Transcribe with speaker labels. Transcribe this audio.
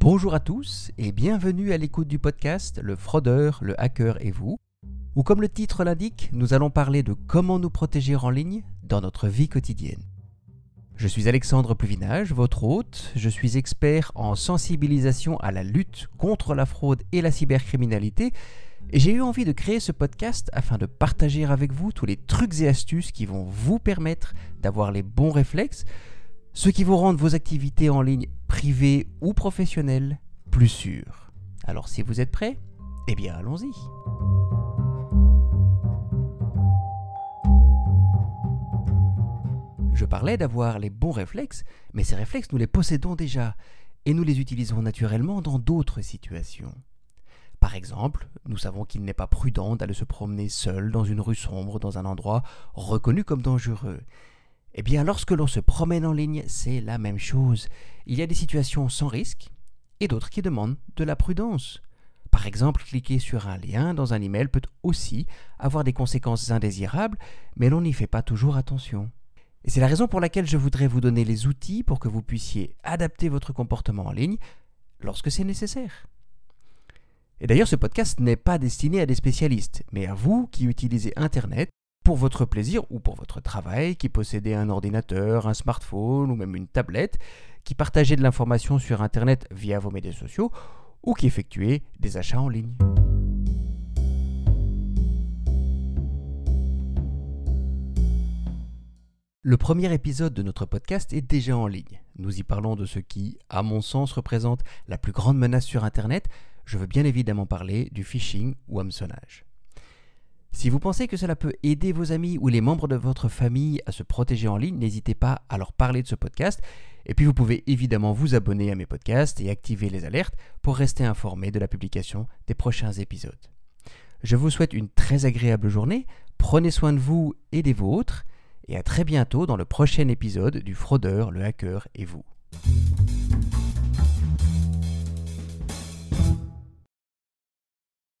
Speaker 1: Bonjour à tous et bienvenue à l'écoute du podcast Le fraudeur, le hacker et vous, où comme le titre l'indique, nous allons parler de comment nous protéger en ligne dans notre vie quotidienne. Je suis Alexandre Pluvinage, votre hôte, je suis expert en sensibilisation à la lutte contre la fraude et la cybercriminalité, et j'ai eu envie de créer ce podcast afin de partager avec vous tous les trucs et astuces qui vont vous permettre d'avoir les bons réflexes, ceux qui vont rendre vos activités en ligne privées ou professionnelles plus sûres. Alors si vous êtes prêts, eh bien allons-y. Je parlais d'avoir les bons réflexes, mais ces réflexes nous les possédons déjà, et nous les utilisons naturellement dans d'autres situations. Par exemple, nous savons qu'il n'est pas prudent d'aller se promener seul dans une rue sombre dans un endroit reconnu comme dangereux. Eh bien, lorsque l'on se promène en ligne, c'est la même chose. Il y a des situations sans risque et d'autres qui demandent de la prudence. Par exemple, cliquer sur un lien dans un email peut aussi avoir des conséquences indésirables, mais l'on n'y fait pas toujours attention. Et c'est la raison pour laquelle je voudrais vous donner les outils pour que vous puissiez adapter votre comportement en ligne lorsque c'est nécessaire. Et d'ailleurs, ce podcast n'est pas destiné à des spécialistes, mais à vous qui utilisez Internet pour votre plaisir ou pour votre travail, qui possédez un ordinateur, un smartphone ou même une tablette, qui partagez de l'information sur Internet via vos médias sociaux ou qui effectuez des achats en ligne. Le premier épisode de notre podcast est déjà en ligne. Nous y parlons de ce qui, à mon sens, représente la plus grande menace sur Internet, je veux bien évidemment parler du phishing ou hameçonnage. Si vous pensez que cela peut aider vos amis ou les membres de votre famille à se protéger en ligne, n'hésitez pas à leur parler de ce podcast. Et puis vous pouvez évidemment vous abonner à mes podcasts et activer les alertes pour rester informé de la publication des prochains épisodes. Je vous souhaite une très agréable journée, prenez soin de vous et des vôtres, et à très bientôt dans le prochain épisode du Fraudeur, le Hacker et vous.